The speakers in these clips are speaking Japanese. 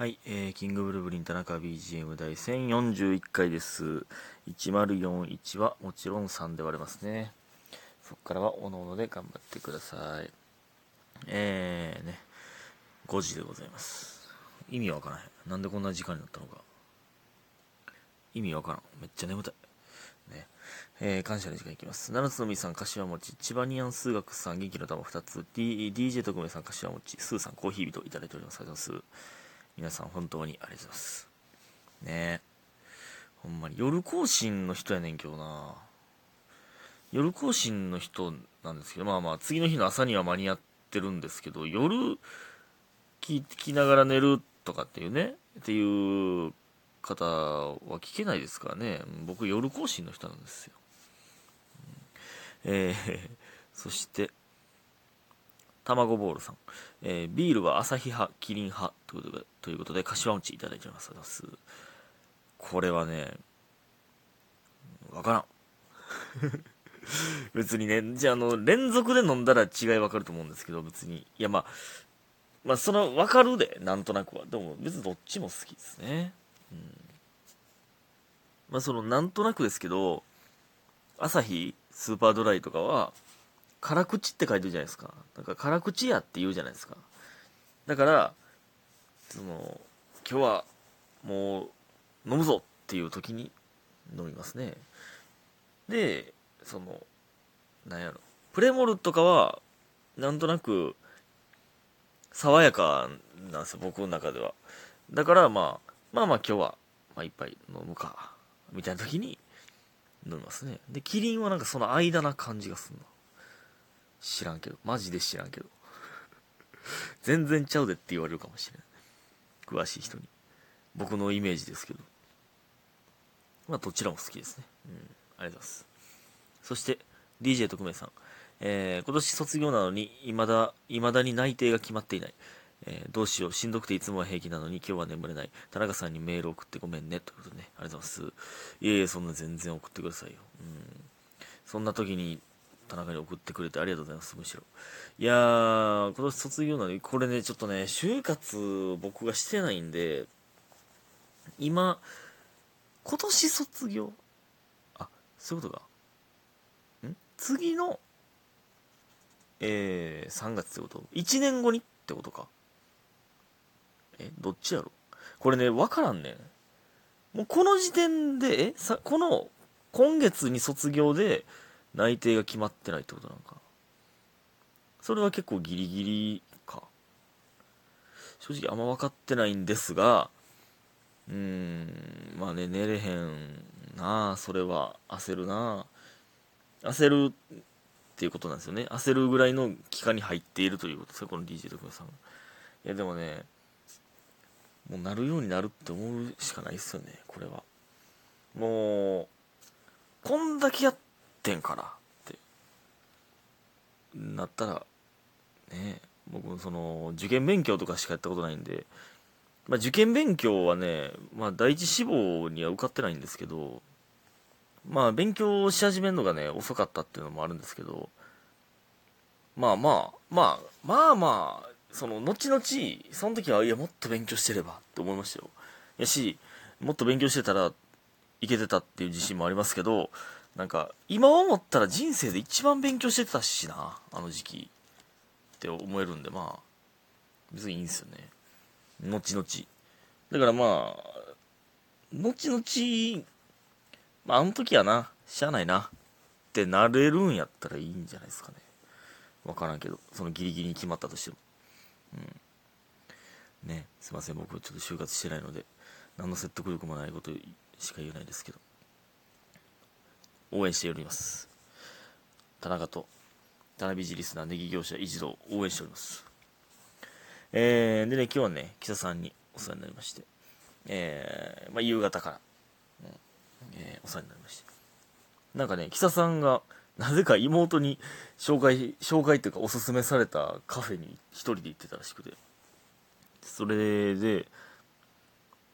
はい、えー、キングブルブリン田中 BGM 第1041回です。1041はもちろん3で割れますね。そこからはおのおので頑張ってください。えーね、5時でございます。意味わからへん。なんでこんな時間になったのか。意味わからん。めっちゃ眠たい。ね。えー、感謝の時間いきます。七つのみさん、柏餅、千葉ニアン数学さん、元気の玉2つ、D、DJ 特命さん、柏餅、スーさん、コーヒー人いただいております。ありがとうございます。皆さん本当にありがとうございます。ねえ。ほんまに、夜更新の人やねんけどな夜更新の人なんですけど、まあまあ、次の日の朝には間に合ってるんですけど、夜聞きながら寝るとかっていうね、っていう方は聞けないですからね。僕、夜更新の人なんですよ。えー、そして、卵ボールさん、えービールは朝日派、キリン派ということで、ということで柏餅いただいております。これはね、わからん。別にね、じゃあ、あの、連続で飲んだら違いわかると思うんですけど、別に。いや、まあ、まあ、その、わかるで、なんとなくは。でも、別にどっちも好きですね。うん。まあ、その、なんとなくですけど、朝日、スーパードライとかは、辛口って書いてるじゃないですか。だから辛口やって言うじゃないですか。だから、その、今日はもう飲むぞっていう時に飲みますね。で、その、なんやろ。プレモルとかは、なんとなく、爽やかなんですよ、僕の中では。だから、まあ、まあまあ今日は、まあ一杯飲むか、みたいな時に飲みますね。で、キリンはなんかその間な感じがするな。知らんけど。マジで知らんけど。全然ちゃうでって言われるかもしれない。詳しい人に。僕のイメージですけど。まあ、どちらも好きですね。うん。ありがとうございます。そして、DJ 特命さん。えー、今年卒業なのに、未だ、未だに内定が決まっていない。えーどうしよう。しんどくていつもは平気なのに今日は眠れない。田中さんにメール送ってごめんね。ということでね。ありがとうございます。いえいえ、そんな全然送ってくださいよ。うん。そんな時に、田中に送ってくれてありがとうございます、むしろ。いやー、今年卒業なのに、これね、ちょっとね、就活僕がしてないんで、今、今年卒業？あ、そういうことか。ん？次の、えー、3月ってこと ?1 年後にってことか。え、どっちやろ？これね、わからんねん。もうこの時点で、えさ、この、今月に卒業で、内定が決まってないってことなのか。それは結構ギリギリか。正直あんま分かってないんですがうーんまあね寝れへんなあそれは焦るな。あ焦るっていうことなんですよね。焦るぐらいの期間に入っているということですよこの DJ 徳田さん。いやでもねもうなるようになるって思うしかないですよねこれは。もうこんだけやってんからってなったらね僕その受験勉強とかしかやったことないんで、まあ、受験勉強はね、まあ、第一志望には受かってないんですけどまあ勉強し始めるのがね遅かったっていうのもあるんですけどまあまあまあまあまあその後々その時はいやもっと勉強してればって思いましたよ。やしもっと勉強してたらいけてたっていう自信もありますけどなんか今思ったら人生で一番勉強してたしなあの時期。って思えるんでまあ別にいいんですよね。後々。だからまあ後々まああの時はなしゃあないな。ってなれるんやったらいいんじゃないですかね。わからんけどそのギリギリに決まったとしても。うん。ねすいません。僕ちょっと就活してないので何の説得力もないことしか言えないですけど。応援しております。田中と田辺ジリスナーネギ業者一同応援しております。えー、でね今日はね木佐さんにお世話になりましてえー、まあ夕方から、うんえーお世話になりまして。なんかね木佐さんがなぜか妹に紹介紹介っていうかおすすめされたカフェに一人で行ってたらしくて。それで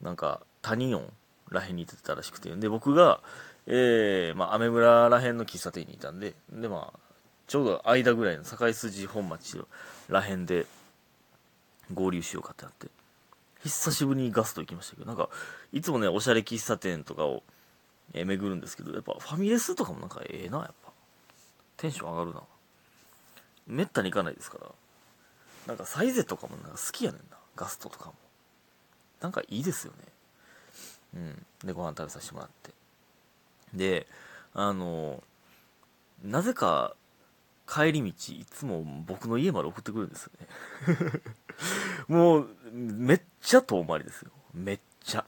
なんか谷音らへんに行ってたらしくて。で僕がえー、まあ、アメ村らへんの喫茶店にいたんで、で、まあ、ちょうど間ぐらいの境筋本町らへんで合流しようかってなって。久しぶりにガスト行きましたけど、なんか、いつもね、おしゃれ喫茶店とかを、えー巡るんですけど、やっぱファミレスとかもなんかええな、やっぱ。テンション上がるな。めったに行かないですから。なんかサイゼとかもなんか好きやねんな。ガストとかも。なんかいいですよね。うん。で、ご飯食べさせてもらって。で、あの、なぜか帰り道、いつも僕の家まで送ってくるんですよね。もう、めっちゃ遠回りですよ。めっちゃ。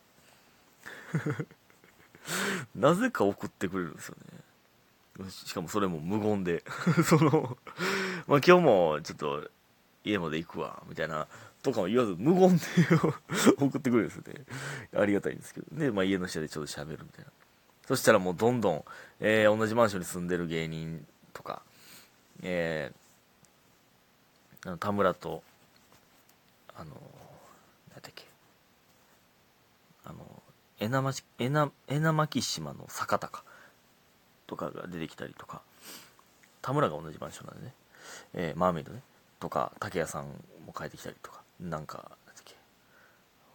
なぜか送ってくれるんですよね。しかもそれも無言で。その、まあ今日もちょっと家まで行くわ、みたいな、とかも言わず無言で送ってくれるんですよね。ありがたいんですけど。で、まあ家の下でちょっと喋るみたいな。そしたらもうどんどん、えー同じマンションに住んでる芸人とか、えーあの田村と、あの、何だっけ、あの、えなまし、えな、えなまき島の坂田か、とかが出てきたりとか、田村が同じマンションなんでね、えーマーメイドね、とか、竹谷さんも帰ってきたりとか、なんか、なんだっけ、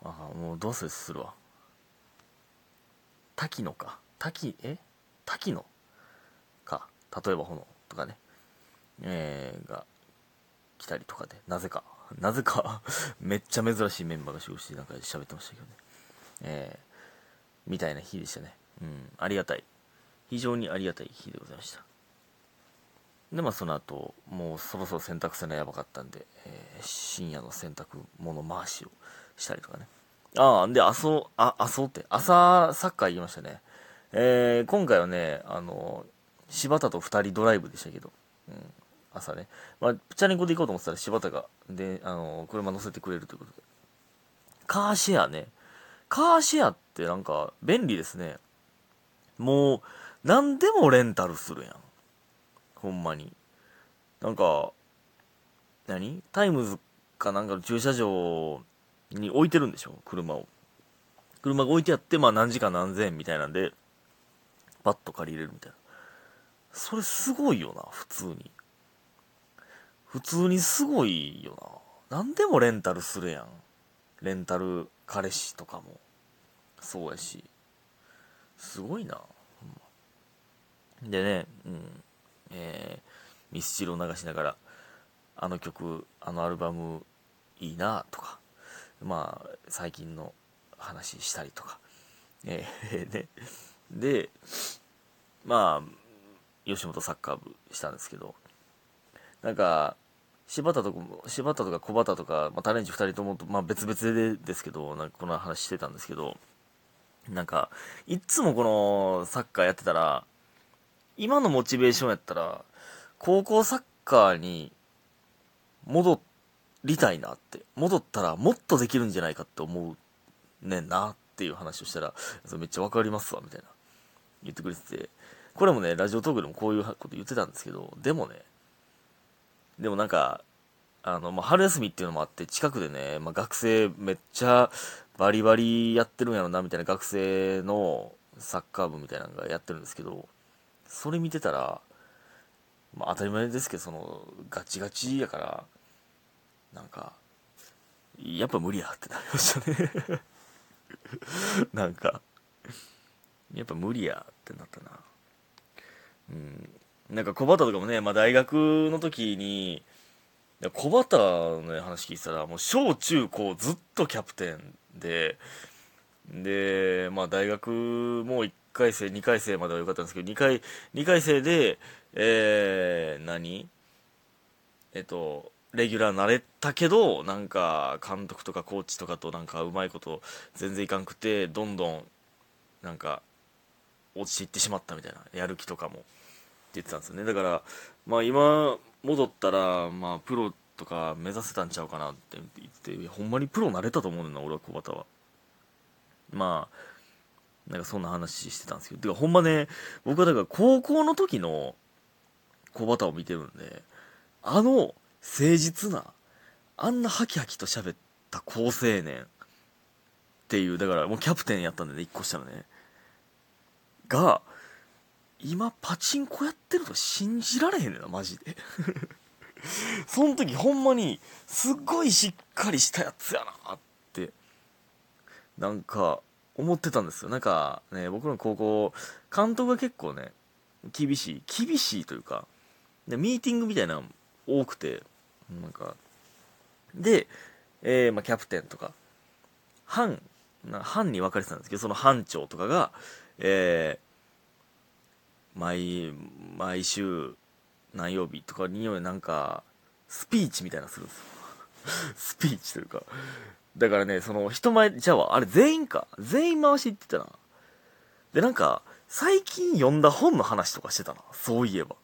あもうどうせするわ。滝野か。滝、え？滝野か。例えば炎？とかね。えー、が来たりとかで、なぜか、なぜか めっちゃ珍しいメンバーが集合してなんか喋ってましたけどね。えー、みたいな日でしたね。うん、ありがたい。非常にありがたい日でございました。で、まあその後、もうそろそろ洗濯せなやばかったんで、えー深夜の洗濯物回しをしたりとかね。ああ、で、あそ、あ、あそって、朝サッカー行きましたね。えー、今回はね、あの、柴田と二人ドライブでしたけど、うん、朝ね。まあ、チャリンコで行こうと思ってたら柴田が、で、あの、車乗せてくれるということで。カーシェアね。カーシェアってなんか便利ですね。もう、何でもレンタルするやん。ほんまに。なんか、何？タイムズかなんかの駐車場に置いてるんでしょ？車を。車が置いてあって、まあ何時間何千円みたいなんで、パッと借りれるみたいな。それすごいよな、普通に。普通にすごいよな。何でもレンタルするやん。レンタル彼氏とかも。そうやし。すごいな。ほんでね、うん。えー、ミスチルを流しながら、あの曲、あのアルバム、いいなとか、まあ、最近の話したりとか、えーね。で、まあ、吉本サッカー部したんですけど、なんか、柴田とかも、柴田とか小畑とか、まあ、タレンチ2人とも、まあ、別々でですけど、なんかこの話してたんですけど、なんか、いっつもこのサッカーやってたら、今のモチベーションやったら、高校サッカーに戻りたいなって、戻ったらもっとできるんじゃないかって思うねんなっていう話をしたら、めっちゃわかりますわ、みたいな。言ってくれてて、これもね、ラジオトークでもこういうこと言ってたんですけど、でもね、でもなんか、あの、まあ、春休みっていうのもあって、近くでね、まあ、学生めっちゃバリバリやってるんやろな、みたいな学生のサッカー部みたいなのがやってるんですけど、それ見てたら、まあ、当たり前ですけど、その、ガチガチやから、なんか、やっぱ無理やってなりましたね。なんか、やっぱ無理やってなったな。うん。なんか小畑とかもね、まあ、大学の時に、小畑の話聞いてたら、もう小中高ずっとキャプテンで、で、まあ大学も1回生、2回生までは良かったんですけど、2回、2回生で、えー、何？えっと、レギュラーなれたけど、なんか、監督とかコーチとかとなんかうまいこと全然いかんくて、どんどん、なんか、落ちていってしまったみたいな、やる気とかも、って言ってたんですよね。だから、まあ今、戻ったら、まあプロとか目指せたんちゃうかなって言って、いやほんまにプロなれたと思うねんな、俺は小畑は。まあ、なんかそんな話してたんですけど、てかほんまね、僕はだから高校の時の小畑を見てるんで、あの誠実な、あんなハキハキと喋った高青年っていう、だからもうキャプテンやったんでね、一個下のね。が、今パチンコやってると信じられへんねんな、マジで。その時ほんまに、すっごいしっかりしたやつやなってなんか、思ってたんですよ。なんかね、僕の高校、監督が結構ね、厳しい、厳しいというか、でミーティングみたいなの多くて、なんか、で、えー、まあ、キャプテンとか、班、な班に分かれてたんですけど、その班長とかが、えー、毎、毎週、何曜日とかになんか、スピーチみたいなするんですよ。スピーチというか。だからね、その人前、じゃあ、あれ全員か？全員回し行ってたな。で、なんか、最近読んだ本の話とかしてたな。そういえば。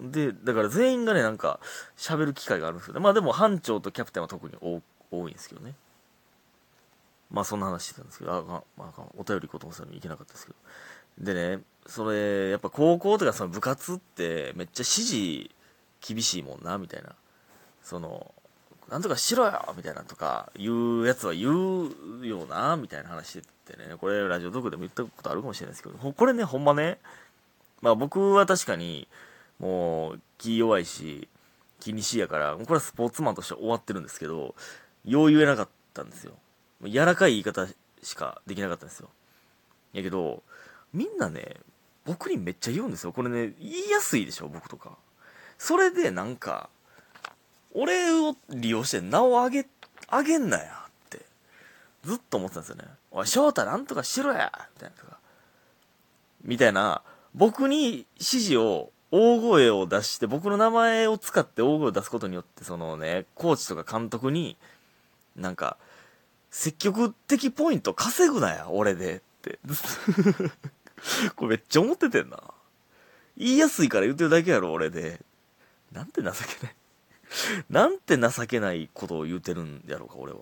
で、だから全員がね、なんか、喋る機会があるんですけど、まあでも班長とキャプテンは特に多いんですけどね。まあそんな話してたんですけど、あ、まあ、お便り行こうと思ったのに行けなかったですけど。でね、それ、やっぱ高校とかその部活ってめっちゃ指示厳しいもんな、みたいな。その、なんとかしろよみたいなとか、言うやつは言うよなみたいな話しててね、これラジオトークでも言ったことあるかもしれないですけど、これね、ほんまね、まあ僕は確かに、もう、気弱いし、気にしいやから、これはスポーツマンとして終わってるんですけど、よう言えなかったんですよ。柔らかい言い方しかできなかったんですよ。やけど、みんなね、僕にめっちゃ言うんですよ。これね、言いやすいでしょ、僕とか。それでなんか、俺を利用して名を上げ、上げんなやって、ずっと思ってたんですよね。おい、翔太なんとかしろやみたいなとか。みたいな、僕に指示を、大声を出して、僕の名前を使って大声を出すことによって、そのね、コーチとか監督に、なんか、積極的ポイント稼ぐなや、俺で。って。これめっちゃ思っててんな。言いやすいから言ってるだけやろ、俺で。なんて情けない。なんて情けないことを言うてるんやろうか、俺は。